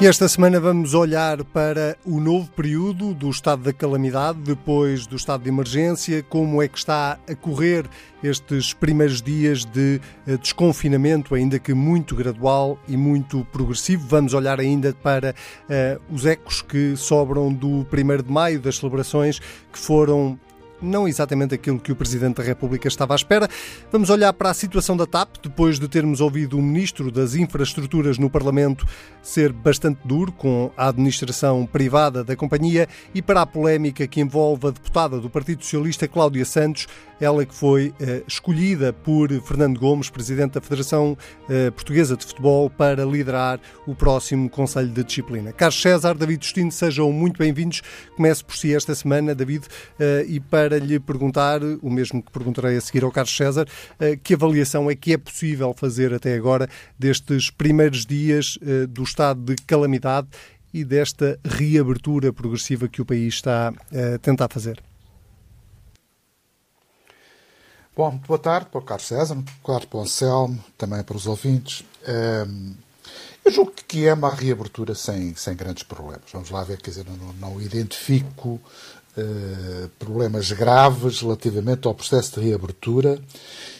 E esta semana vamos olhar para o novo período do estado da calamidade, depois do estado de emergência, como é que está a correr estes primeiros dias de eh, desconfinamento, ainda que muito gradual e muito progressivo. Vamos olhar ainda para uh, os ecos que sobram do 1 de maio, das celebrações que foram não exatamente aquilo que o Presidente da República estava à espera. Vamos olhar para a situação da TAP, depois de termos ouvido o Ministro das Infraestruturas no Parlamento ser bastante duro com a administração privada da companhia e para a polémica que envolve a deputada do Partido Socialista, Cláudia Santos, ela que foi eh, escolhida por Fernando Gomes, Presidente da Federação eh, Portuguesa de Futebol, para liderar o próximo Conselho de Disciplina. Carlos César, David Justino, sejam muito bem-vindos. Começo por si esta semana, David, eh, e para lhe perguntar, o mesmo que perguntarei a seguir ao Carlos César, que avaliação é que é possível fazer até agora destes primeiros dias do estado de calamidade e desta reabertura progressiva que o país está a tentar fazer? Bom, boa tarde para o Carlos César, claro para o Anselmo, também para os ouvintes. Um, eu julgo que é uma reabertura sem, sem grandes problemas. Vamos lá ver, quer dizer, não, não identifico problemas graves relativamente ao processo de reabertura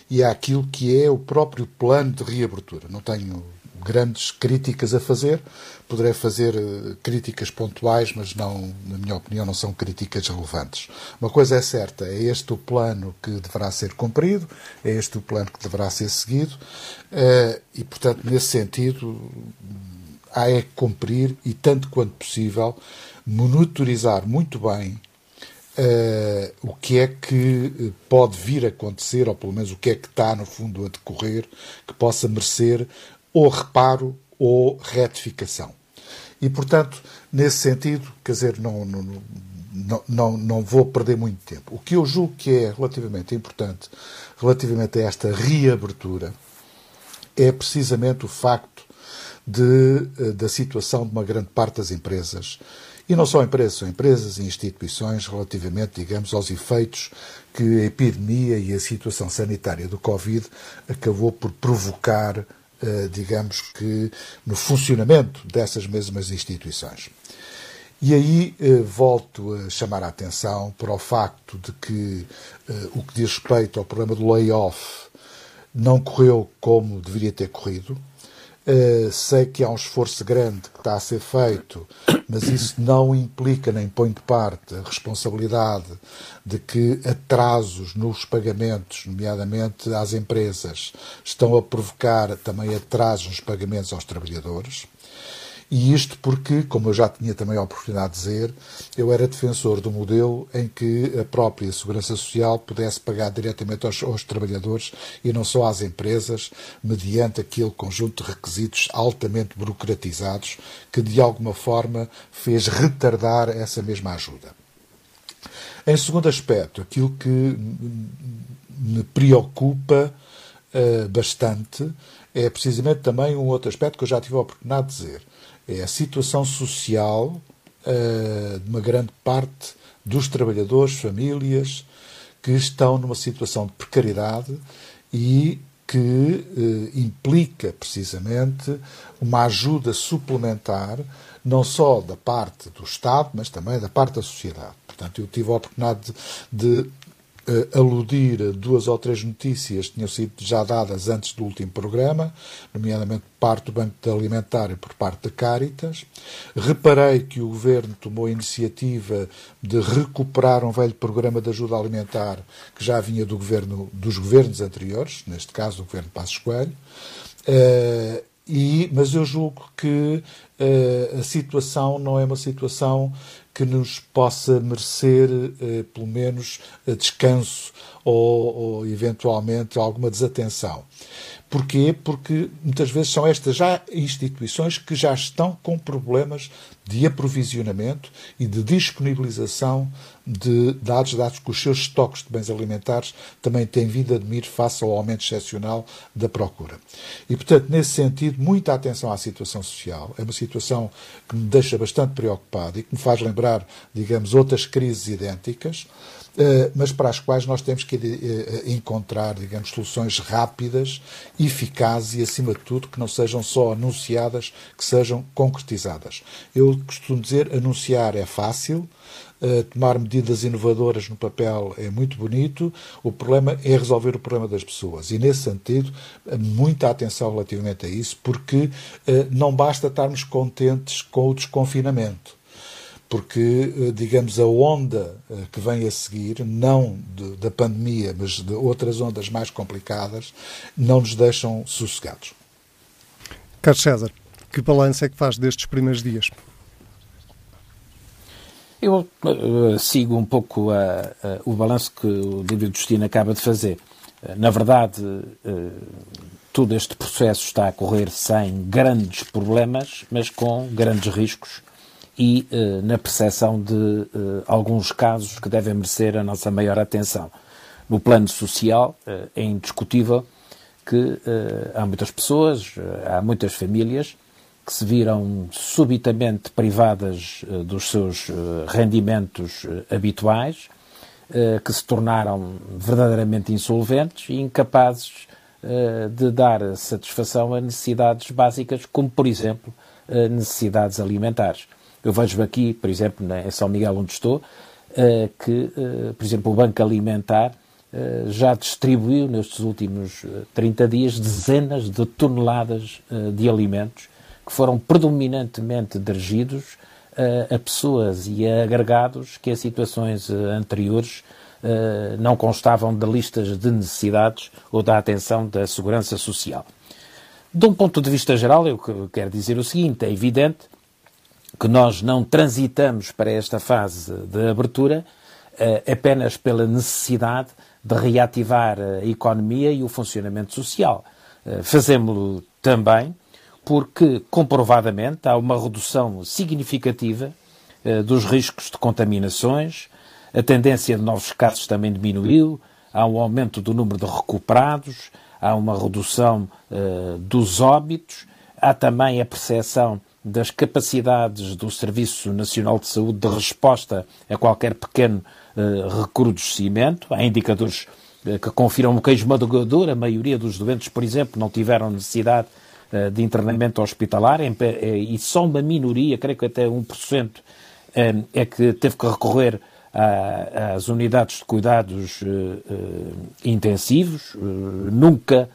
e àquilo que é o próprio plano de reabertura. Não tenho grandes críticas a fazer. Poderei fazer eh, críticas pontuais, mas não, na minha opinião, não são críticas relevantes. Uma coisa é certa, é este o plano que deverá ser cumprido, é este o plano que deverá ser seguido, eh, e, portanto, nesse sentido, há é que cumprir e, tanto quanto possível, monitorizar muito bem Uh, o que é que pode vir a acontecer, ou pelo menos o que é que está, no fundo, a decorrer, que possa merecer ou reparo ou retificação. E, portanto, nesse sentido, quer dizer, não, não, não, não, não vou perder muito tempo. O que eu julgo que é relativamente importante, relativamente a esta reabertura, é precisamente o facto de, eh, da situação de uma grande parte das empresas, e não só empresas, são empresas e instituições, relativamente, digamos, aos efeitos que a epidemia e a situação sanitária do Covid acabou por provocar eh, digamos que, no funcionamento dessas mesmas instituições. E aí eh, volto a chamar a atenção para o facto de que eh, o que diz respeito ao problema do layoff não correu como deveria ter corrido. Uh, sei que há um esforço grande que está a ser feito, mas isso não implica nem põe de parte a responsabilidade de que atrasos nos pagamentos, nomeadamente às empresas, estão a provocar também atrasos nos pagamentos aos trabalhadores. E isto porque, como eu já tinha também a oportunidade de dizer, eu era defensor do modelo em que a própria Segurança Social pudesse pagar diretamente aos, aos trabalhadores e não só às empresas, mediante aquele conjunto de requisitos altamente burocratizados que, de alguma forma, fez retardar essa mesma ajuda. Em segundo aspecto, aquilo que me preocupa uh, bastante é precisamente também um outro aspecto que eu já tive a oportunidade de dizer é a situação social uh, de uma grande parte dos trabalhadores, famílias, que estão numa situação de precariedade e que uh, implica precisamente uma ajuda suplementar, não só da parte do Estado, mas também da parte da sociedade. Portanto, eu tive a oportunidade de, de aludir a duas ou três notícias que tinham sido já dadas antes do último programa, nomeadamente parte do Banco Alimentar e por parte da Caritas. Reparei que o Governo tomou a iniciativa de recuperar um velho programa de ajuda alimentar que já vinha do governo, dos governos anteriores, neste caso do Governo Passos Coelho. Uh, e, mas eu julgo que a situação não é uma situação que nos possa merecer, uh, pelo menos, descanso ou, ou, eventualmente, alguma desatenção. Porquê? Porque muitas vezes são estas já instituições que já estão com problemas de aprovisionamento e de disponibilização de dados, dados que os seus estoques de bens alimentares também têm vindo a diminuir face ao aumento excepcional da procura. E, portanto, nesse sentido, muita atenção à situação social. É uma situação que me deixa bastante preocupado e que me faz lembrar digamos, outras crises idênticas, mas para as quais nós temos que eh, encontrar, digamos, soluções rápidas, eficazes e, acima de tudo, que não sejam só anunciadas, que sejam concretizadas. Eu costumo dizer, anunciar é fácil, tomar medidas inovadoras no papel é muito bonito, o problema é resolver o problema das pessoas. E, nesse sentido, muita atenção relativamente a isso, porque não basta estarmos contentes com o desconfinamento porque, eh, digamos, a onda eh, que vem a seguir, não de, da pandemia, mas de outras ondas mais complicadas, não nos deixam sossegados. Carlos César, que balanço é que faz destes primeiros dias? Eu uh, sigo um pouco a, a, o balanço que o David Justino acaba de fazer. Na verdade, uh, todo este processo está a correr sem grandes problemas, mas com grandes riscos e uh, na percepção de uh, alguns casos que devem merecer a nossa maior atenção. No plano social, uh, é indiscutível que há muitas pessoas, há muitas famílias que se viram subitamente privadas dos seus rendimentos habituais, que se tornaram verdadeiramente insolventes e incapazes de dar satisfação a necessidades básicas, como, por exemplo, necessidades alimentares. Eu vejo aqui, por exemplo, em São Miguel, onde estou, eh, que, eh, por exemplo, o Banco Alimentar eh, já distribuiu nestes últimos 30 dias dezenas de toneladas de alimentos que foram predominantemente dirigidos a pessoas e a agregados que em situações anteriores não constavam de listas de necessidades ou da atenção da segurança social. De um ponto de vista geral, eu quero dizer o seguinte: é evidente que nós não transitamos para esta fase de abertura uh, apenas pela necessidade de reativar a economia e o funcionamento social. Uh, Fazemos-lo também porque, comprovadamente, há uma redução significativa uh, dos riscos de contaminações, a tendência de novos casos também diminuiu, há um aumento do número de recuperados, há uma redução dos óbitos, há também a percepção das capacidades do Serviço Nacional de Saúde de resposta a qualquer pequeno uh, recrudescimento. Há indicadores uh, que confirmam que a esmagadora maioria dos doentes, por exemplo, não tiveram necessidade uh, de internamento hospitalar em, e só uma minoria, creio que até 1%, é que teve que recorrer às unidades de cuidados intensivos. nunca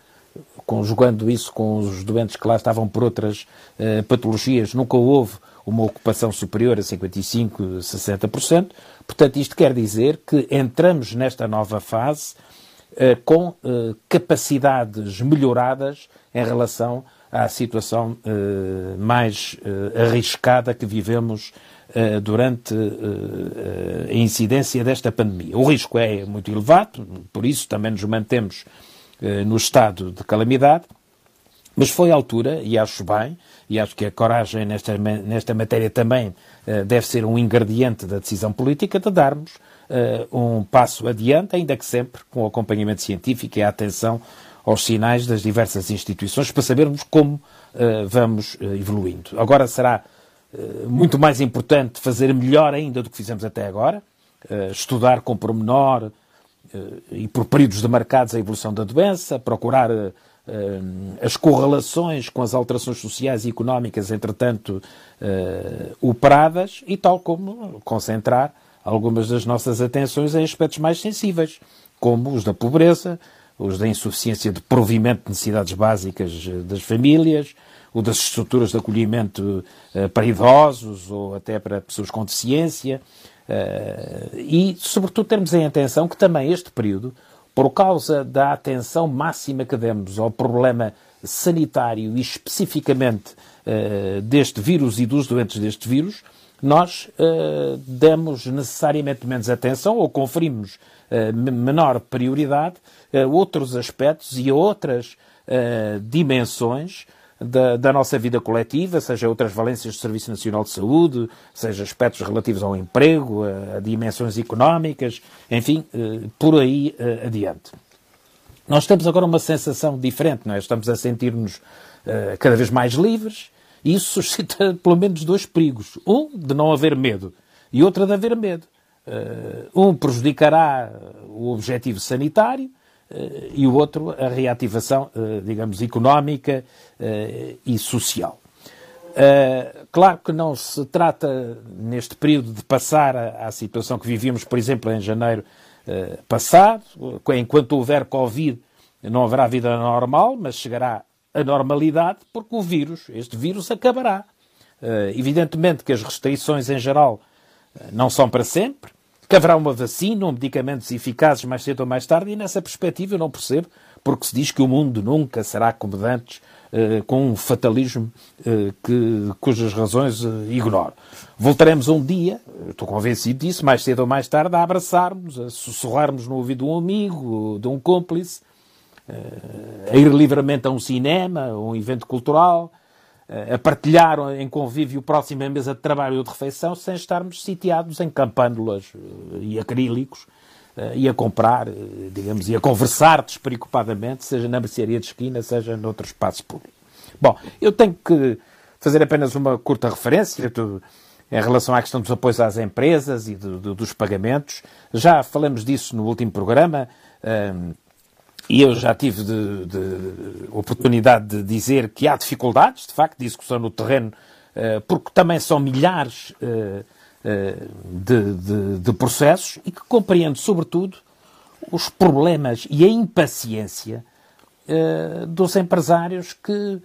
conjugando isso com os doentes que lá estavam por outras uh, patologias, nunca houve uma ocupação superior a 55%, 60%. Portanto, isto quer dizer que entramos nesta nova fase uh, com uh, capacidades melhoradas em relação à situação mais arriscada que vivemos durante a incidência desta pandemia. O risco é muito elevado, por isso também nos mantemos eh, no estado de calamidade, mas foi a altura, e acho bem, e acho que a coragem nesta, nesta matéria também uh, deve ser um ingrediente da decisão política, de darmos uh, um passo adiante, ainda que sempre com o acompanhamento científico e a atenção aos sinais das diversas instituições, para sabermos como uh, vamos evoluindo. Agora será muito mais importante fazer melhor ainda do que fizemos até agora, estudar com pormenor eh, e por períodos demarcados a evolução da doença, procurar eh, eh, as correlações com as alterações sociais e económicas, entretanto, operadas, e tal como concentrar algumas das nossas atenções em aspectos mais sensíveis, como os da pobreza, os da insuficiência de provimento de necessidades básicas das famílias, o das estruturas de acolhimento para idosos ou até para pessoas com deficiência, e, sobretudo, termos em atenção que também este período, por causa da atenção máxima que demos ao problema sanitário e especificamente uh, deste vírus e dos doentes deste vírus, nós uh, demos necessariamente menos atenção ou conferimos menor prioridade a outros aspectos e a outras dimensões da, da, nossa vida coletiva, seja outras valências do Serviço Nacional de Saúde, seja aspectos relativos ao emprego, a, a dimensões económicas, enfim, eh, por aí eh, adiante. Nós temos agora uma sensação diferente, não é? Estamos a sentir-nos eh, cada vez mais livres e isso suscita pelo menos dois perigos. Um, de não haver medo. e outra de haver medo. Um prejudicará o objetivo sanitário e o outro a reativação, digamos, económica e social. claro que não se trata, neste período, de passar à situação que vivíamos, por exemplo, em janeiro passado, enquanto houver Covid, não haverá vida normal, mas chegará a normalidade porque o vírus, este vírus, acabará. Evidentemente que as restrições em geral não são para sempre, que haverá uma vacina ou medicamentos eficazes mais cedo ou mais tarde, e nessa perspectiva eu não percebo porque se diz que o mundo nunca será como antes, uh, com um fatalismo que, cujas razões ignoro. Voltaremos um dia, estou convencido disso, mais cedo ou mais tarde, a abraçarmos, a sussurrarmos no ouvido de um amigo, de um cúmplice, eh, a ir livremente a um cinema, a um evento cultural, eh, a partilhar em convívio próximo à mesa de trabalho ou de refeição, sem estarmos sitiados em campânulas eh, e acrílicos e a comprar, digamos, e a conversar despreocupadamente, seja na mercearia de esquina, seja noutro espaço público. Bom, eu tenho que fazer apenas uma curta referência em relação à questão dos apoios às empresas e do, do, dos pagamentos. Já falamos disso no último programa. E eu já tive de, de, oportunidade de dizer que há dificuldades, de facto, de execução no terreno, uh, porque também são milhares uh, uh, de, de, processos e que compreendo, sobretudo, os problemas e a impaciência dos empresários que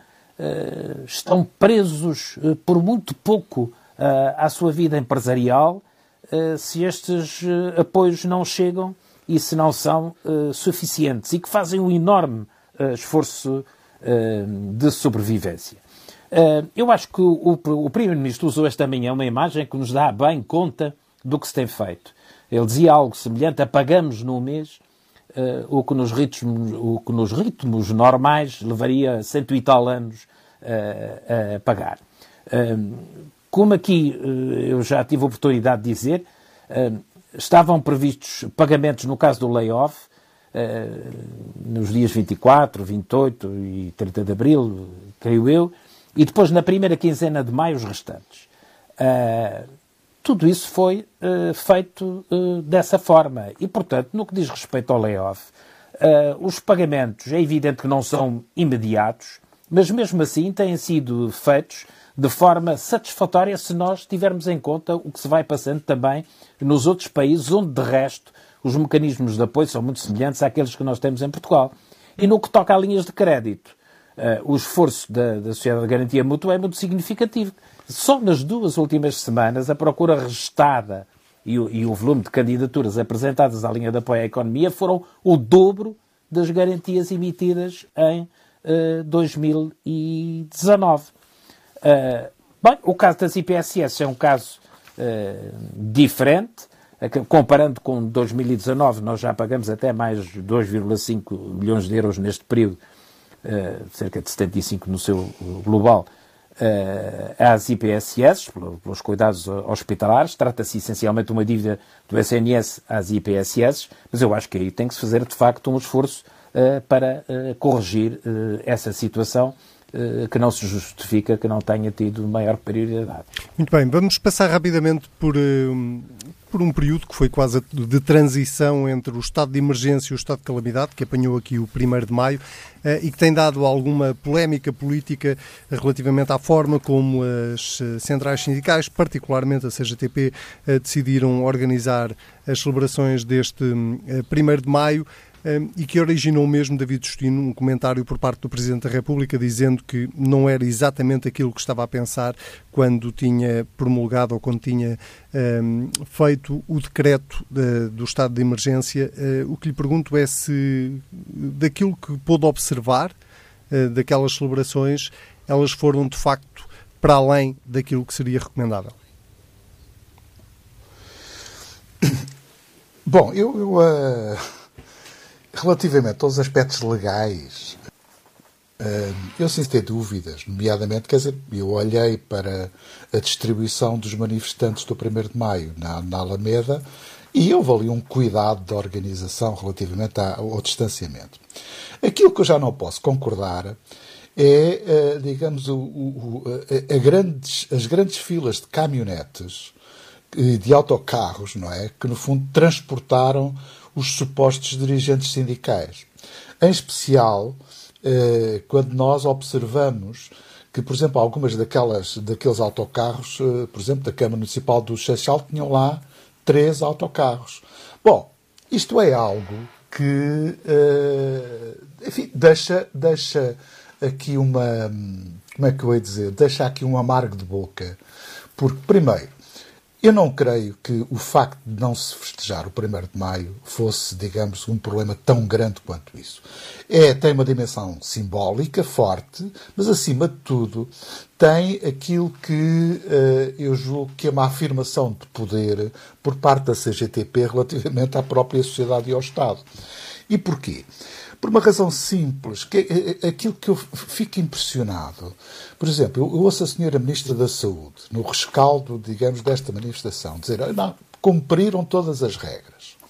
estão presos por muito pouco à sua vida empresarial se estes apoios não chegam e se não são uh, suficientes e que fazem um enorme uh, esforço uh, de sobrevivência. eu acho que o, o, Primeiro-Ministro usou esta manhã uma imagem que nos dá bem conta do que se tem feito. Ele dizia algo semelhante: apagamos num mês o, que nos ritmos, o que nos ritmos normais levaria cento e tal anos a pagar. como aqui eu já tive a oportunidade de dizer, estavam previstos pagamentos no caso do layoff eh, nos dias 24, 28 e 30 de abril, creio eu, e depois na primeira quinzena de maio os restantes. Eh, tudo isso foi eh, feito dessa forma. E, portanto, no que diz respeito ao layoff, os pagamentos é evidente que não são imediatos, mas mesmo assim têm sido feitos de forma satisfatória se nós tivermos em conta o que se vai passando também nos outros países, onde de resto os mecanismos de apoio são muito semelhantes àqueles que nós temos em Portugal. E no que toca a linhas de crédito, uh, o esforço da, da Sociedade de Garantia Mútua é muito significativo. Só nas duas últimas semanas, a procura registada e o, e o volume de candidaturas apresentadas à linha de apoio à economia foram o dobro das garantias emitidas em uh, 2019. Uh, bem, o caso das IPSS é um caso uh, diferente. Comparando com 2019, nós já pagamos até mais 2,5 milhões de euros neste período, cerca de 75 no seu global, às IPSS, pelos cuidados hospitalares. Trata-se essencialmente de uma dívida do SNS às IPSS, mas eu acho que aí tem que se fazer, de facto, um esforço para corrigir essa situação eh, que não se justifica que não tenha tido maior prioridade. Muito bem, vamos passar rapidamente por, eh, por um período que foi quase de transição entre o estado de emergência e o estado de calamidade, que apanhou aqui o 1 de maio, eh, e que tem dado alguma polémica política relativamente à forma como as centrais sindicais, particularmente a CGTP, decidiram organizar as celebrações deste 1 de maio e que originou mesmo, David Justino, um comentário por parte do Presidente da República dizendo que não era exatamente aquilo que estava a pensar quando tinha promulgado ou quando tinha um, feito o decreto de, do estado de emergência. Uh, o que lhe pergunto é se, daquilo que pôde observar, uh, daquelas celebrações, elas foram de facto para além daquilo que seria recomendável. Bom, eu. eu uh Relativamente aos aspectos legais, eh, eu sim ter dúvidas, nomeadamente, quer dizer, eu olhei para a distribuição dos manifestantes do 1 de Maio na, na Alameda e houve ali um cuidado da organização relativamente ao distanciamento. Aquilo que eu já não posso concordar é, eh, digamos, o, o, a grandes, as grandes filas de caminhonetes de autocarros, não é? Que no fundo transportaram os supostos dirigentes sindicais. Em especial, eh, quando nós observamos que, por exemplo, algumas daquelas, daqueles autocarros, eh, por exemplo, da Câmara Municipal do Seixal, tinham lá três autocarros. Bom, isto é algo que, eh, enfim, deixa, deixa aqui uma, como é que eu ia dizer, deixa aqui um amargo de boca. Porque, primeiro, eu não creio que o facto de não se festejar o 1 de Maio fosse, digamos, um problema tão grande quanto isso. É, tem uma dimensão simbólica forte, mas acima de tudo tem aquilo que uh, eu julgo que é uma afirmação de poder por parte da CGTP relativamente à própria sociedade e ao Estado. E porquê? Por uma razão simples, que é, é, é aquilo que eu fico impressionado. Por exemplo, eu ouço a senhora Ministra da Saúde, no rescaldo, digamos, desta manifestação, dizer, não, cumpriram todas as regras.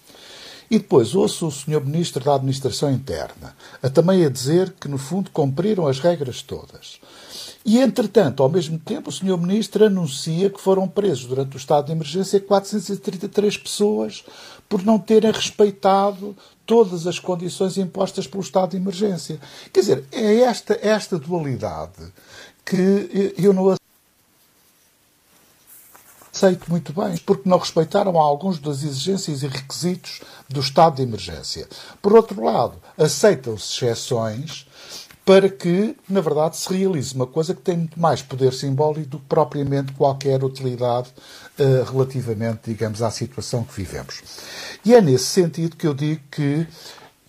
E depois ouço o Sr. Ministro da Administração Interna a também a dizer que, no fundo, cumpriram as regras todas. E, entretanto, ao mesmo tempo, o Sr. Ministro anuncia que foram presos durante o estado de emergência 433 pessoas por não terem respeitado todas as condições impostas pelo estado de emergência. Quer dizer, é esta, esta dualidade que eu não aceito muito bem, porque não respeitaram alguns das exigências e requisitos do estado de emergência. Por outro lado, aceitam-se exceções para que, na verdade, se realize uma coisa que tem muito mais poder simbólico do que propriamente qualquer utilidade uh, relativamente, digamos, à situação que vivemos. E é nesse sentido que eu digo que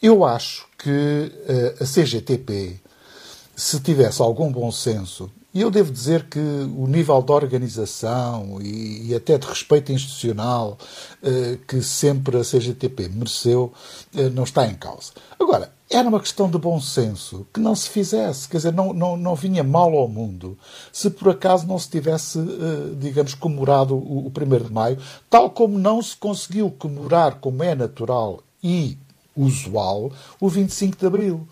eu acho que uh, a CGTP, se tivesse algum bom senso, e eu devo dizer que o nível de organização e, e até de respeito institucional uh, que sempre a CGTP mereceu não está em causa. Agora, era uma questão de bom senso que não se fizesse, quer dizer, não, não, não vinha mal ao mundo se por acaso não se tivesse, eh, digamos, comemorado o, o 1 de Maio, tal como não se conseguiu comemorar, como é natural e usual, o 25 de Abril.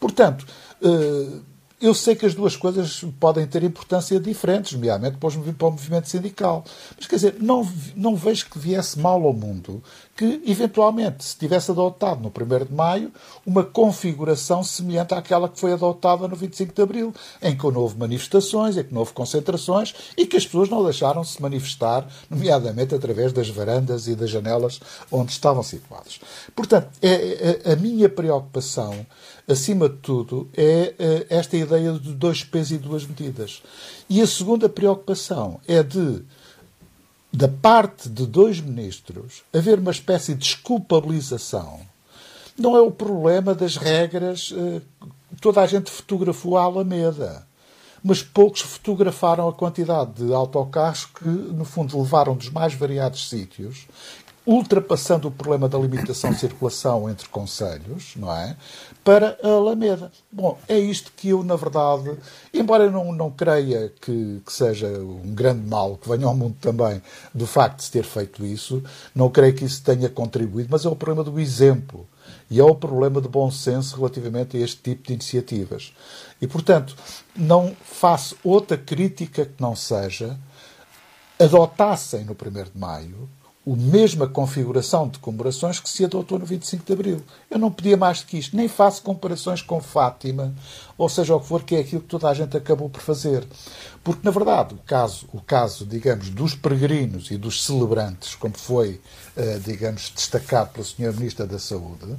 Portanto, eh, eu sei que as duas coisas podem ter importância diferentes, nomeadamente para, o movimento sindical. Mas, quer dizer, não, não vejo que viesse mal ao mundo que, eventualmente, se tivesse adotado no 1 de maio uma configuração semelhante àquela que foi adotada no 25 de abril, em que houve manifestações, em que houve concentrações e que as pessoas não deixaram se manifestar, nomeadamente através das varandas e das janelas onde estavam situadas. Portanto, é, é, a minha preocupação acima de tudo, é eh, esta ideia de dois pesos e duas medidas. E a segunda preocupação é de, da parte de dois ministros, haver uma espécie de desculpabilização. Não é o problema das regras. Eh, toda a gente fotografou a Alameda mas poucos fotografaram a quantidade de autocarros que, no fundo, levaram dos mais variados sítios ultrapassando o problema da limitação de circulação entre conselhos, não é? Para a Alameda. Bom, é isto que eu, na verdade, embora eu não, não creia que, que seja um grande mal que venha ao mundo também do facto de se ter feito isso, não creio que isso tenha contribuído, mas é o problema do exemplo. E é o problema de bom senso relativamente a este tipo de iniciativas. E, portanto, não faço outra crítica que não seja adotassem no 1 de maio a mesma configuração de comemorações que se adotou no 25 de Abril. Eu não pedia mais do que isto. Nem faço comparações com Fátima, ou seja o que for, que é aquilo que toda a gente acabou por fazer. Porque, na verdade, o caso, o caso digamos, dos peregrinos e dos celebrantes, como foi, eh, digamos, destacado pela Sra. Ministra da Saúde,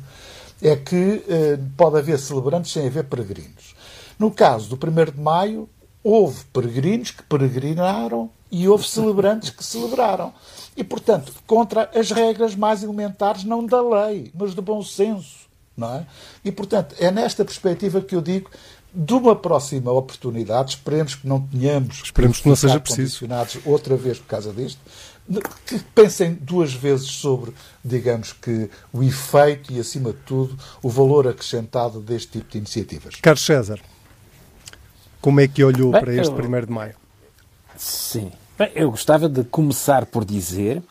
é que eh, pode haver celebrantes sem haver peregrinos. No caso do 1 de Maio, houve peregrinos que peregrinaram e houve celebrantes que celebraram. E, portanto, contra as regras mais elementares, não da lei, mas do bom senso. Não é? E, portanto, é nesta perspectiva que eu digo de uma próxima oportunidade, esperemos que não tenhamos esperemos que não seja preciso outra vez por causa disto, que pensem duas vezes sobre, digamos que, o efeito e, acima de tudo, o valor acrescentado deste tipo de iniciativas. Carlos César, como é que olhou Bem, para este eu... 1 de maio? Sim. Bem, eu gostava de começar por dizer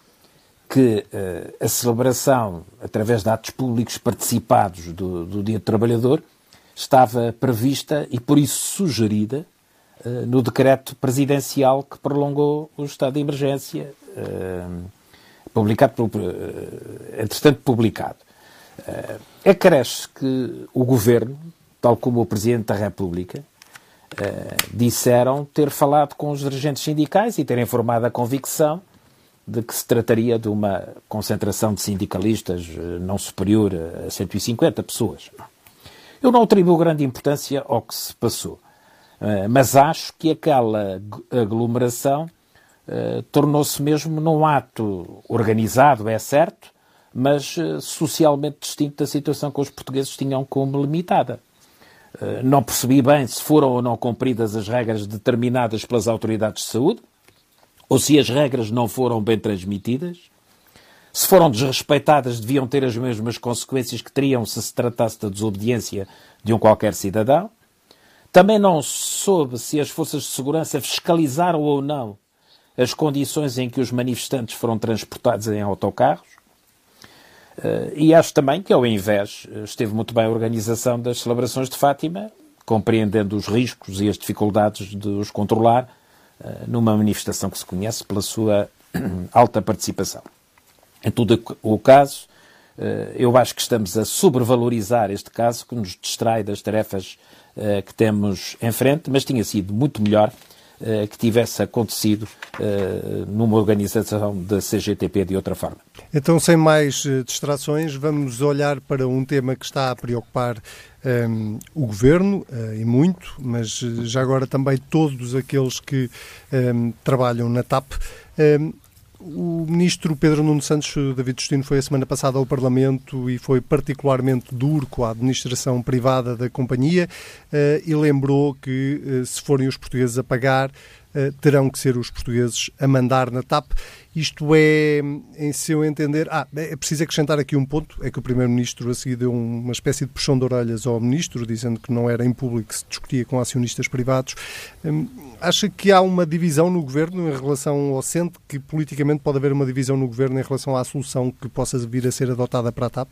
que uh, a celebração, através de atos públicos participados do, do Dia do Trabalhador, estava prevista e por isso sugerida no decreto presidencial que prolongou o estado de emergência, publicado, entretanto publicado. Acresce que o governo, tal como o Presidente da República, disseram ter falado com os dirigentes sindicais e terem formado a convicção de que se trataria de uma concentração de sindicalistas não superior a 150 pessoas. Eu não atribuo grande importância ao que se passou, eh, mas acho que aquela aglomeração eh, tornou-se mesmo num ato organizado, é certo, mas eh, socialmente distinto da situação que os portugueses tinham como limitada. Não percebi bem se foram ou não cumpridas as regras determinadas pelas autoridades de saúde, ou se as regras não foram bem transmitidas, se foram desrespeitadas, deviam ter as mesmas consequências que teriam se se tratasse da desobediência de um qualquer cidadão. Também não soube se as forças de segurança fiscalizaram ou não as condições em que os manifestantes foram transportados em autocarros. Eh, e acho também que, ao invés, esteve muito bem a organização das celebrações de Fátima, compreendendo os riscos e as dificuldades de os controlar eh, numa manifestação que se conhece pela sua alta participação. Em todo o caso, eh, eu acho que estamos a sobrevalorizar este caso, que nos distrai das tarefas eh, que temos em frente, mas tinha sido muito melhor eh, que tivesse acontecido numa organização da CGTP de outra forma. Então, sem mais distrações, vamos olhar para um tema que está a preocupar um, ehm, o Governo, e muito, mas já agora também todos aqueles que um, ehm, trabalham na TAP. Um, ehm, o ministro Pedro Nuno Santos David Justino foi a semana passada ao Parlamento e foi particularmente duro com a administração privada da companhia uh, e lembrou que uh, se forem os portugueses a pagar, uh, terão que ser os portugueses a mandar na TAP. Isto é, em seu entender. Ah, é preciso acrescentar aqui um ponto: é que o Primeiro-Ministro a seguir deu uma espécie de puxão de orelhas ao Ministro, dizendo que não era em público que se discutia com acionistas privados. Acha que há uma divisão no Governo em relação ao Sente, que politicamente pode haver uma divisão no Governo em relação à solução que possa vir a ser adotada para a TAP?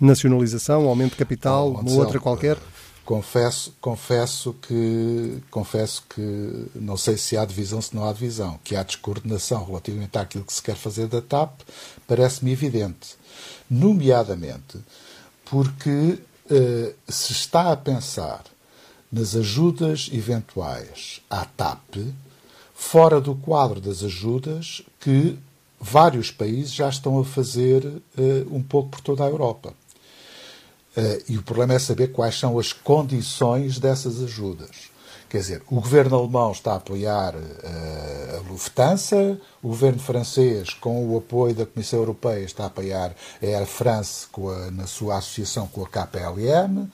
Nacionalização, aumento de capital, uma outra qualquer? Confesso, confesso que confesso que não sei se há divisão, se não há divisão, que há descoordenação relativamente àquilo que se quer fazer da TAP, parece-me evidente. Nomeadamente porque uh, se está a pensar nas ajudas eventuais à TAP, fora do quadro das ajudas que vários países já estão a fazer uh, um pouco por toda a Europa. Uh, e o problema é saber quais são as condições dessas ajudas. Quer dizer, o governo alemão está a apoiar uh, a Lufthansa, o governo francês, com o apoio da Comissão Europeia, está a apoiar a Air France a, na sua associação com a KPLM.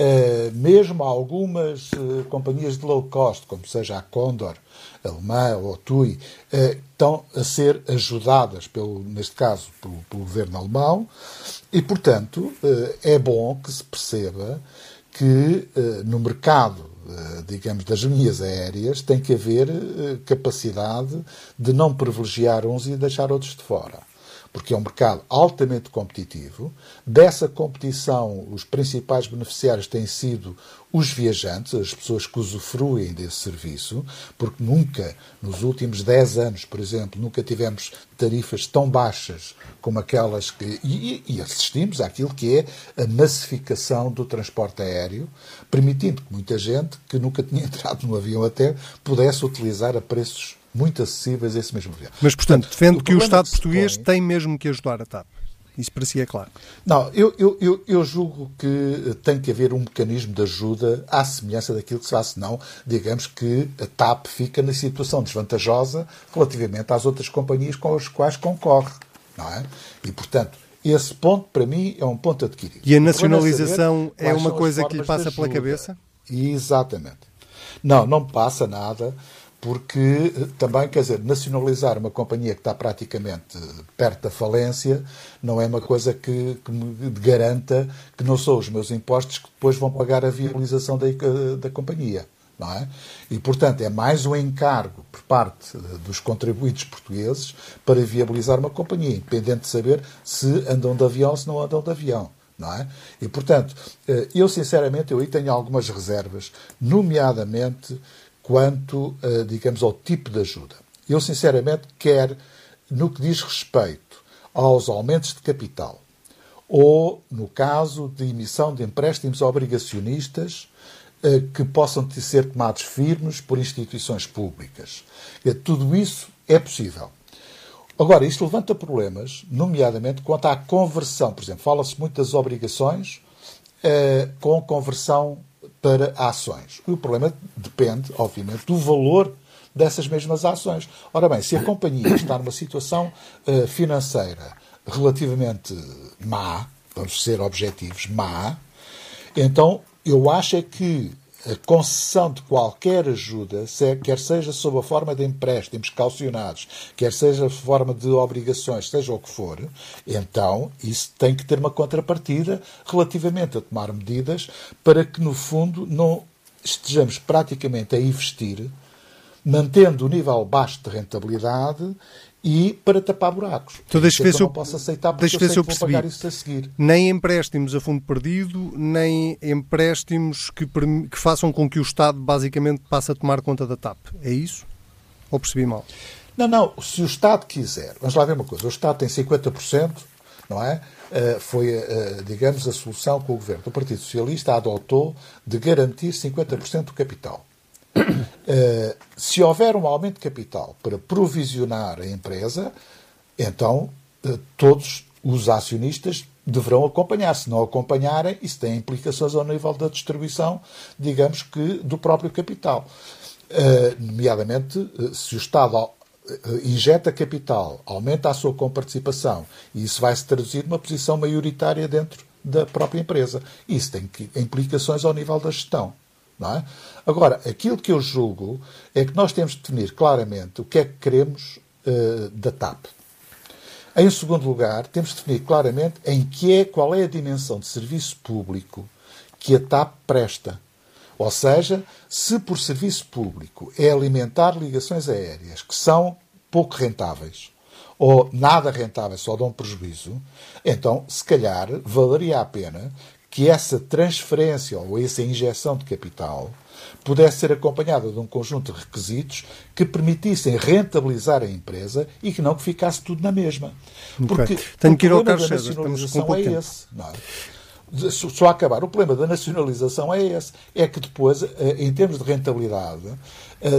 Uh, mesmo algumas companhias de low cost, como seja a Condor, alemã ou TUI, eh, estão a ser ajudadas, pelo, neste caso, pelo, pelo governo alemão, e, portanto, eh, é bom que se perceba que eh, no mercado digamos, das linhas aéreas, tem que haver capacidade de não privilegiar uns e deixar outros de fora porque é um mercado altamente competitivo. Dessa competição, os principais beneficiários têm sido os viajantes, as pessoas que usufruem desse serviço, porque nunca, nos últimos 10 anos, por exemplo, nunca tivemos tarifas tão baixas como aquelas que. E, e assistimos àquilo que é a massificação do transporte aéreo, permitindo que muita gente que nunca tinha entrado no avião até pudesse utilizar a preços muito acessíveis esse mesmo avião. Mas, portanto, defende o que o Estado português põe... tem mesmo que ajudar a TAP. Isso para si é claro. Não, eu, eu, eu, eu, julgo que tem que haver um mecanismo de ajuda à semelhança daquilo que se faz, senão, digamos que a TAP fica na situação desvantajosa relativamente às outras companhias com as quais concorre. Não é? E, portanto, esse ponto, para mim, é um ponto adquirido. E a nacionalização é uma coisa que lhe passa pela cabeça? Exatamente. Não, não passa nada porque eh, também, quer dizer, nacionalizar uma companhia que está praticamente perto da falência não é uma coisa que, que me garanta que não são os meus impostos que depois vão pagar a viabilização da, da companhia. Não é? E, portanto, é mais um encargo por parte eh, dos contribuintes portugueses para viabilizar uma companhia, independente de saber se andam de avião ou se não andam de avião. É? E, portanto, eh, eu sinceramente eu aí tenho algumas reservas, nomeadamente quanto, eh, digamos, ao tipo de ajuda. Eu, sinceramente, quer no que diz respeito aos aumentos de capital ou, no caso de emissão de empréstimos obrigacionistas eh, que possam ser tomados firmes por instituições públicas. Tudo isso é possível. Agora, isto levanta problemas, nomeadamente quanto à conversão. Por exemplo, fala-se muito das obrigações eh, com conversão para ações. E o problema depende, obviamente, do valor dessas mesmas ações. Ora bem, se a companhia está numa situação uh, financeira relativamente má, vamos ser objetivos, má, então eu acho é que a concessão de qualquer ajuda, quer seja sob a forma de empréstimos calcionados, quer seja sob forma de obrigações, seja o que for, então isso tem que ter uma contrapartida relativamente a tomar medidas para que, no fundo, não estejamos praticamente a investir, mantendo o nível baixo de rentabilidade e para tapar buracos. Então deixa ver se eu, não posso aceitar porque eu, sei eu percebi. pagar isso a seguir. Nem empréstimos a fundo perdido, nem empréstimos que, que façam com que o Estado basicamente passe a tomar conta da TAP. É isso? Ou percebi mal? Não, não. Se o Estado quiser, vamos lá ver uma coisa. O Estado tem 50%, não é? Uh, foi, uh, digamos, a solução que o governo do Partido Socialista adotou de garantir 50% do capital. Uh, se houver um aumento de capital para provisionar a empresa, então uh, todos os acionistas deverão acompanhar. Se não acompanharem, isso tem implicações ao nível da distribuição, digamos que, do próprio capital. Uh, nomeadamente, se o Estado injeta capital, aumenta a sua comparticipação, e isso vai se traduzir numa posição maioritária dentro da própria empresa. Isso tem implicações ao nível da gestão. É? Agora, aquilo que eu julgo é que nós temos de definir claramente o que é que queremos uh, da TAP. Em segundo lugar, temos de definir claramente em que é, qual é a dimensão de serviço público que a TAP presta. Ou seja, se por serviço público é alimentar ligações aéreas que são pouco rentáveis ou nada rentáveis, só dão prejuízo, então, se calhar, valeria a pena que essa transferência ou essa injeção de capital pudesse ser acompanhada de um conjunto de requisitos que permitissem rentabilizar a empresa e que não que ficasse tudo na mesma. Porque Tenho que ir ao Carlos César, estamos com é esse. É? Só acabar. O problema da nacionalização é esse. É que depois, eh, em termos de rentabilidade,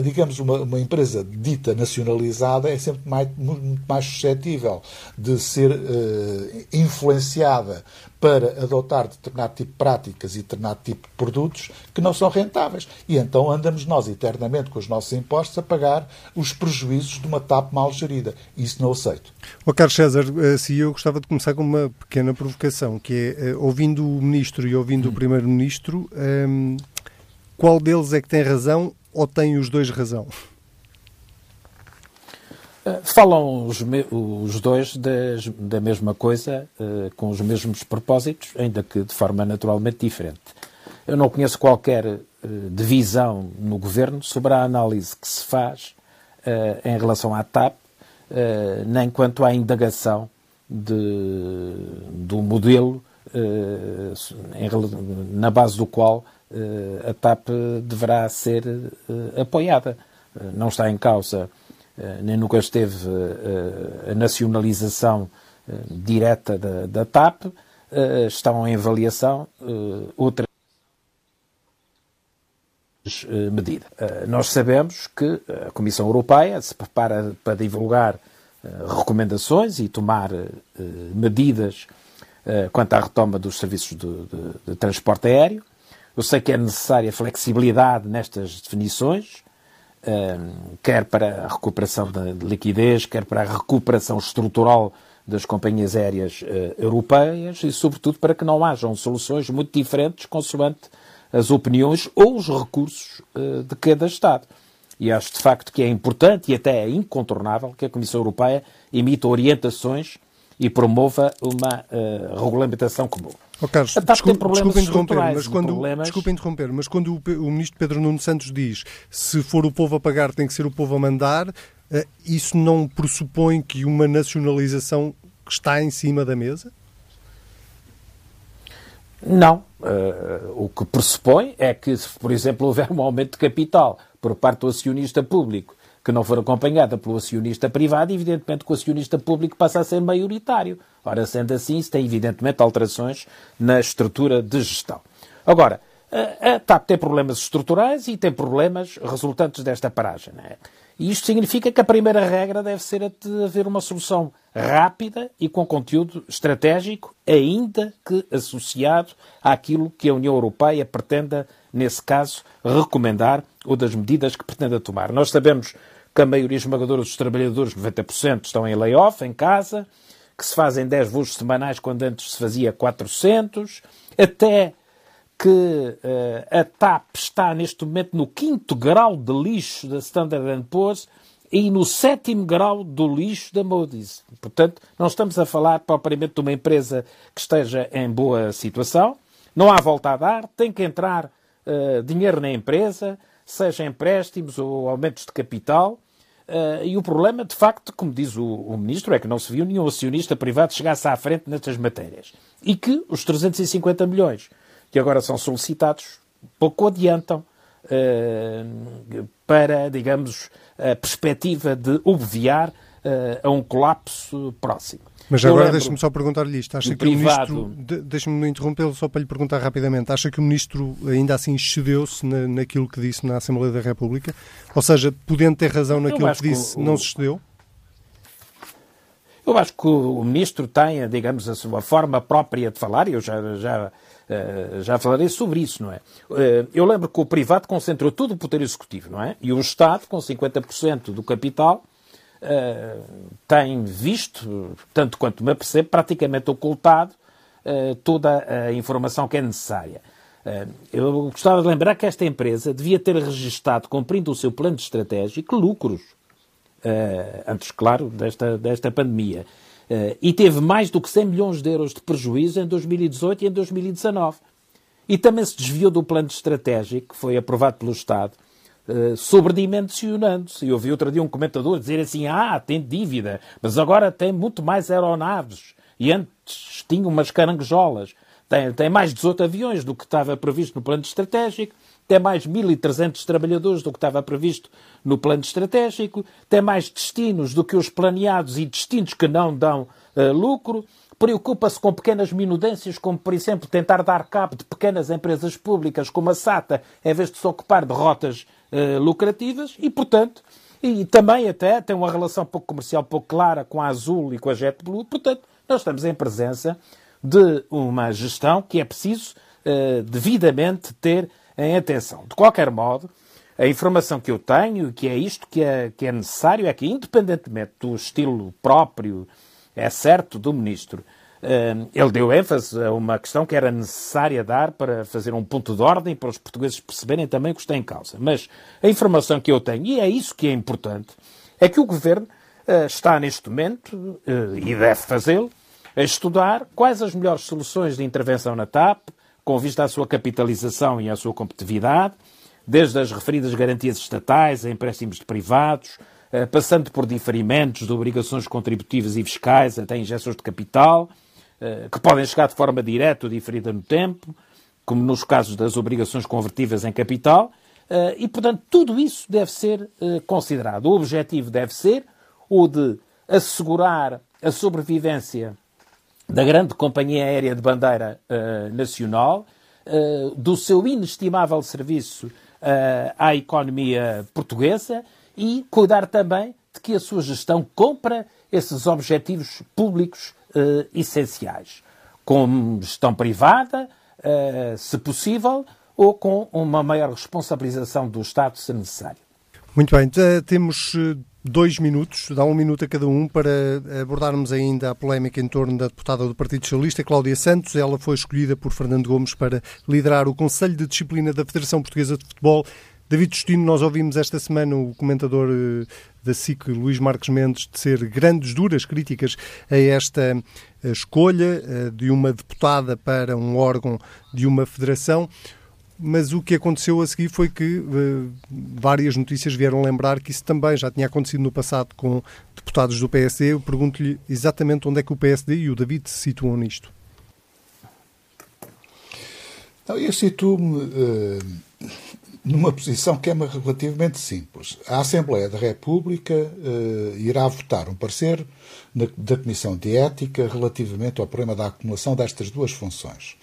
digamos, uma, uma, empresa dita nacionalizada é sempre mais, muito mais suscetível de ser uh, influenciada para adotar determinado tipo de práticas e determinado tipo de produtos que não são rentáveis. E então andamos nós eternamente com os nossos impostos a pagar os prejuízos de uma TAP mal gerida. Isso não aceito. Oh, Carlos César, eh, se eu gostava de começar com uma pequena provocação, que é, ouvindo o Ministro e ouvindo hum. o Primeiro-Ministro, um, qual deles é que tem razão ou têm os dois razão? Eh, falam os, os dois das, da mesma coisa, uh, com os mesmos propósitos, ainda que de forma naturalmente diferente. Eu não conheço qualquer uh, divisão no governo sobre a análise que se faz uh, em relação à TAP, nem quanto à indagação de, do modelo em, na base do qual a TAP deverá ser eh, apoiada. Eh, não está em causa, eh, nem nunca esteve a nacionalização direta da, da TAP, estão em avaliação outras medidas. Nós sabemos que a Comissão Europeia se prepara para divulgar recomendações e tomar medidas quanto à retoma dos serviços de, de, de transporte aéreo. Eu sei que é necessária flexibilidade nestas definições, quer para a recuperação da liquidez, quer para a recuperação estrutural das companhias aéreas uh, europeias e, sobretudo, para que não hajam soluções muito diferentes consoante as opiniões ou os recursos uh, de cada Estado. E acho, de facto, que é importante e até é incontornável que a Comissão Europeia emita orientações e promova uma uh, regulamentação comum. Oh, Carlos, desculpe, desculpe interromper, mas quando, problemas... desculpe interromper, mas quando o, o, ministro Pedro Nuno Santos diz se for o povo a pagar tem que ser o povo a mandar, uh, isso não pressupõe que uma nacionalização está em cima da mesa? Não. Uh, o que pressupõe é que, se, por exemplo, houver um aumento de capital por parte do acionista público que não for acompanhada pelo acionista privado, evidentemente que o acionista público passa a ser maioritário. Ora, sendo assim, isso tem evidentemente alterações na estrutura de gestão. Agora, a TAP tem problemas estruturais e tem problemas resultantes desta paragem. É? E isto significa que a primeira regra deve ser a de haver uma solução rápida e com conteúdo estratégico, ainda que associado àquilo que a União Europeia pretenda, nesse caso, recomendar ou das medidas que pretenda tomar. Nós sabemos que a maioria esmagadora dos trabalhadores, 90%, estão em layoff, em casa, que se fazem 10 voos semanais quando antes se fazia 400, até que uh, a TAP está neste momento no quinto grau de lixo da Standard Poor's e no sétimo grau do lixo da Moody's. Portanto, não estamos a falar propriamente de uma empresa que esteja em boa situação, não há volta a dar, tem que entrar uh, dinheiro na empresa, seja empréstimos ou aumentos de capital. Uh, e o problema, de facto, como diz o, o, Ministro, é que não se viu nenhum acionista privado chegasse à frente nestas matérias. E que os 350 milhões que agora são solicitados pouco adiantam uh, para, digamos, a perspectiva de obviar uh, a um colapso próximo. Mas agora deixe-me só perguntar-lhe isto. Acha que privado... o Ministro, deixe-me interrompê-lo só para lhe perguntar rapidamente, acha que o Ministro ainda assim excedeu-se na, naquilo que disse na Assembleia da República? Ou seja, podendo ter razão naquilo que disse, que o... não se excedeu? Eu acho que o Ministro tem, digamos, a sua forma própria de falar, e eu já, já, eh, já falarei sobre isso, não é? Eh, eu lembro que o privado concentrou todo o poder executivo, não é? E o Estado, com 50% do capital, tem visto, tanto quanto me apercebo, praticamente ocultado toda a informação que é necessária. Eu gostava de lembrar que esta empresa devia ter registado, cumprindo o seu plano estratégico, lucros antes, claro, desta, desta pandemia. E teve mais do que 100 milhões de euros de prejuízo em 2018 e em 2019. E também se desviou do plano estratégico que foi aprovado pelo Estado, uh, sobredimensionando-se. Eu ouvi outro dia um comentador dizer assim: ah, tem dívida, mas agora tem muito mais aeronaves. E antes tinha umas caranguejolas. Tem, tem mais 18 aviões do que estava previsto no plano estratégico tem mais 1.300 trabalhadores do que estava previsto no plano estratégico, tem mais destinos do que os planeados e destinos que não dão uh, lucro, preocupa-se com pequenas minudências, como, por exemplo, tentar dar cabo de pequenas empresas públicas como a SATA, em vez de se ocupar de rotas uh, lucrativas, e, portanto, e também até tem uma relação pouco comercial pouco clara com a Azul e com a JetBlue, portanto, nós estamos em presença de uma gestão que é preciso uh, devidamente ter em atenção. De qualquer modo, a informação que eu tenho, que é isto que é, que é necessário, é que, independentemente do estilo próprio, é certo, do Ministro, eh, ele deu ênfase a uma questão que era necessária dar para fazer um ponto de ordem para os portugueses perceberem também o que está em causa. Mas a informação que eu tenho, e é isso que é importante, é que o Governo eh, está neste momento, eh, e deve fazê-lo, a estudar quais as melhores soluções de intervenção na TAP, com vista à sua capitalização e à sua competitividade, desde as referidas garantias estatais a empréstimos de privados, eh, passando por diferimentos de obrigações contributivas e fiscais até injeções de capital, eh, que podem chegar de forma direta ou diferida no tempo, como nos casos das obrigações convertíveis em capital, eh, e, portanto, tudo isso deve ser considerado. O objetivo deve ser o de assegurar a sobrevivência da grande companhia aérea de bandeira nacional, do seu inestimável serviço à economia portuguesa e cuidar também de que a sua gestão compra esses objetivos públicos essenciais, com gestão privada, se possível, ou com uma maior responsabilização do Estado, se necessário. Muito bem, temos dois minutos, dá um minuto a cada um, para abordarmos ainda a polémica em torno da deputada do Partido Socialista, Cláudia Santos. Ela foi escolhida por Fernando Gomes para liderar o Conselho de Disciplina da Federação Portuguesa de Futebol. David Justino, nós ouvimos esta semana o comentador eh, da SIC, Luís Marques Mendes, ser grandes, duras críticas a esta eh, escolha eh, de uma deputada para um órgão de uma federação mas o que aconteceu a seguir foi que várias notícias vieram lembrar que isso também já tinha acontecido no passado com deputados do PSD. Eu pergunto-lhe exatamente onde é que o PSD e o David se situam nisto. eu situo-me uh, numa posição que é relativamente simples. A Assembleia da República uh, irá votar um parecer na, da Comissão de Ética relativamente ao problema da acumulação destas duas funções.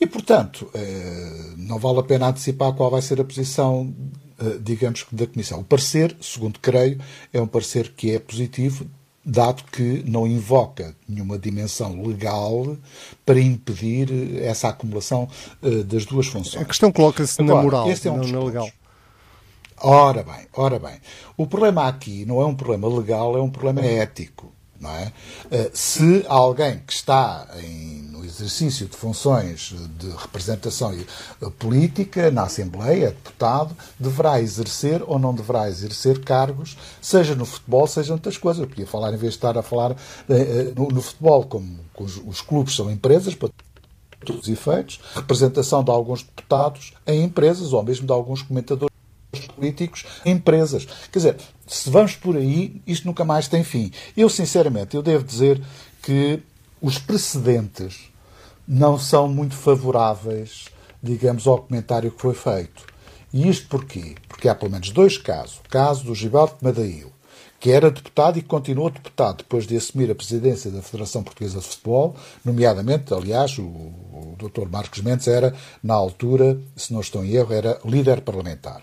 E, portanto, uh, não vale a pena antecipar qual vai ser a posição, uh, digamos, da Comissão. O parecer, segundo creio, é um parecer que é positivo, dado que não invoca nenhuma dimensão legal para impedir essa acumulação uh, das duas funções. A questão coloca-se na moral, é um não na legal. Ora bem, ora bem. O problema aqui não é um problema legal, é um problema ético. Não é? Uh, se alguém que está em, exercício de funções de representação política na Assembleia, deputado, deverá exercer ou não deverá exercer cargos, seja no futebol, seja outras coisas. Eu podia falar, em vez de estar a falar uh, no, no, futebol, como, os clubes são empresas, para todos os efeitos, representação de alguns deputados em empresas ou mesmo de alguns comentadores políticos em empresas. Quer dizer, se vamos por aí, isto nunca mais tem fim. Eu, sinceramente, eu devo dizer que os precedentes não são muito favoráveis, digamos, ao comentário que foi feito. E isto porquê? Porque há pelo menos dois casos. O caso do Gibaldo Madail, que era deputado e continuou deputado depois de assumir a presidência da Federação Portuguesa de Futebol, nomeadamente, aliás, o, o Dr. Marcos Mendes era, na altura, se não estou em erro, era líder parlamentar.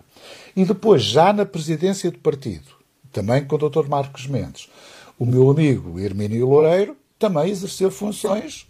E depois, já na presidência do partido, também com o Dr. Marcos Mendes, o meu amigo Hermínio Loureiro também exerceu funções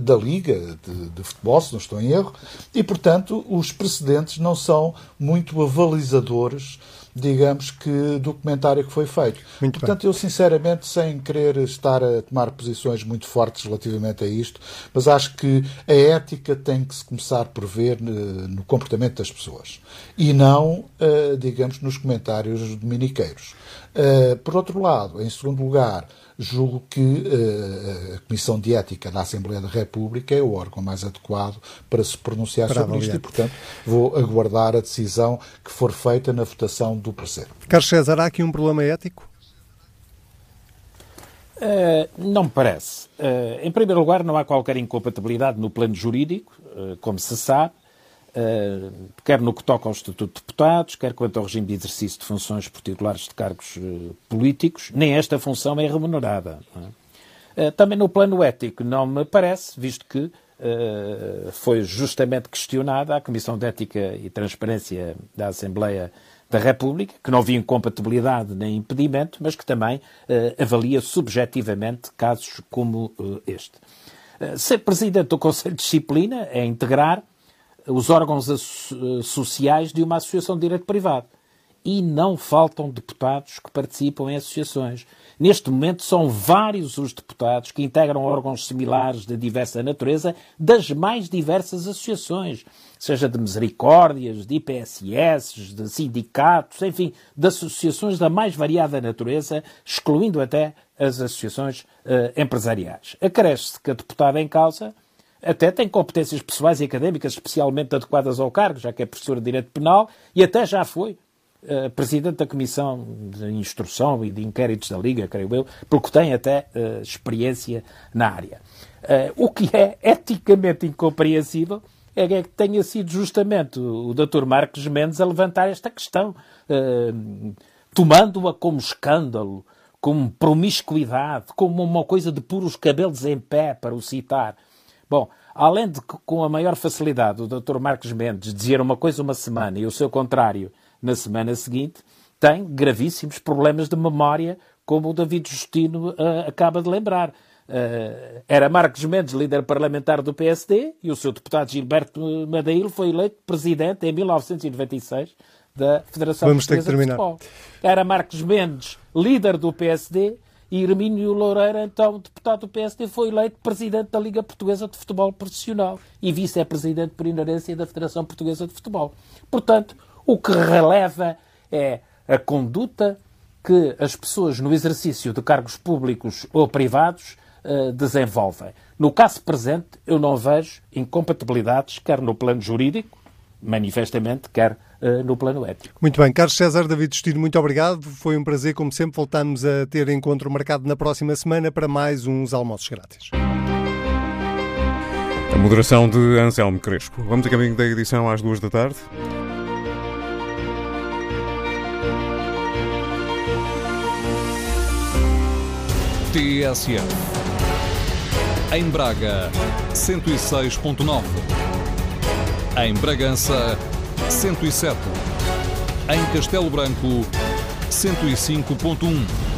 da Liga de, de, Futebol, se não estou em erro, e, portanto, os precedentes não são muito avalizadores digamos que, do comentário que foi feito. Muito Portanto, bem. eu sinceramente, sem querer estar a tomar posições muito fortes relativamente a isto, mas acho que a ética tem que se começar por ver no comportamento das pessoas e não, eh, digamos, nos comentários dominiqueiros. Eh, por outro lado, em segundo lugar, julgo que uh, a Comissão de Ética da Assembleia da República é o órgão mais adequado para se pronunciar para sobre avaliar. isto e, portanto, vou aguardar a decisão que for feita na votação do parecer. Carlos César, há aqui um problema ético? Uh, não me parece. Uh, em primeiro lugar, não há qualquer incompatibilidade no plano jurídico, uh, como se sabe. Uh, quer no que toca ao Estatuto de Deputados, quer quanto ao regime de exercício de funções particulares de cargos uh, políticos, nem esta função é remunerada. É? Uh, também no plano ético não me parece, visto que foi justamente questionada a Comissão de Ética e Transparência da Assembleia da República, que não via incompatibilidade nem impedimento, mas que também avalia subjetivamente casos como este. ser Presidente do Conselho de Disciplina é integrar os órgãos sociais de uma associação de direito privado. E não faltam deputados que participam em associações. Neste momento são vários os deputados que integram órgãos similares de diversa natureza das mais diversas associações, seja de misericórdias, de IPSS, de sindicatos, enfim, de associações da mais variada natureza, excluindo até as associações uh, empresariais. Acresce-se que a deputada em causa até tem competências pessoais e académicas especialmente adequadas ao cargo, já que é professora de Direito Penal e até já foi uh, Presidente da Comissão de Instrução e de Inquéritos da Liga, creio eu, porque tem até uh, experiência na área. Uh, o que é eticamente incompreensível é que tenha sido justamente o Dr. Marcos Mendes a levantar esta questão, tomando-a como escândalo, como promiscuidade, como uma coisa de puros cabelos em pé, para o citar. Bom, além de que com a maior facilidade o Dr. Marcos Mendes dizer uma coisa uma semana e o seu contrário na semana seguinte, tem gravíssimos problemas de memória, como o David Justino uh, acaba de lembrar. Uh, era Marcos Mendes, líder parlamentar do PSD, e o seu deputado Gilberto Madeiro foi eleito presidente em 1996 da Federação Vamos Portuguesa ter que terminar. de Futebol. Era Marcos Mendes, líder do PSD, e Hermínio Loureira, então deputado do PSD, foi eleito presidente da Liga Portuguesa de Futebol Profissional e vice-presidente por inerência da Federação Portuguesa de Futebol. Portanto, o que releva é a conduta que as pessoas no exercício de cargos públicos ou privados uh, desenvolvem. No caso presente, eu não vejo incompatibilidades, quer no plano jurídico, manifestamente, quer eh, no plano ético. Muito bem, Carlos César David Destino, muito obrigado. Foi um prazer, como sempre, voltamos a ter encontro marcado na próxima semana para mais uns almoços grátis. A moderação de Anselmo Crespo. Vamos a caminho da edição às duas da tarde. TSM. Em Braga, 106.9. Em Bragança, 107. Em Castelo Branco, 105.1.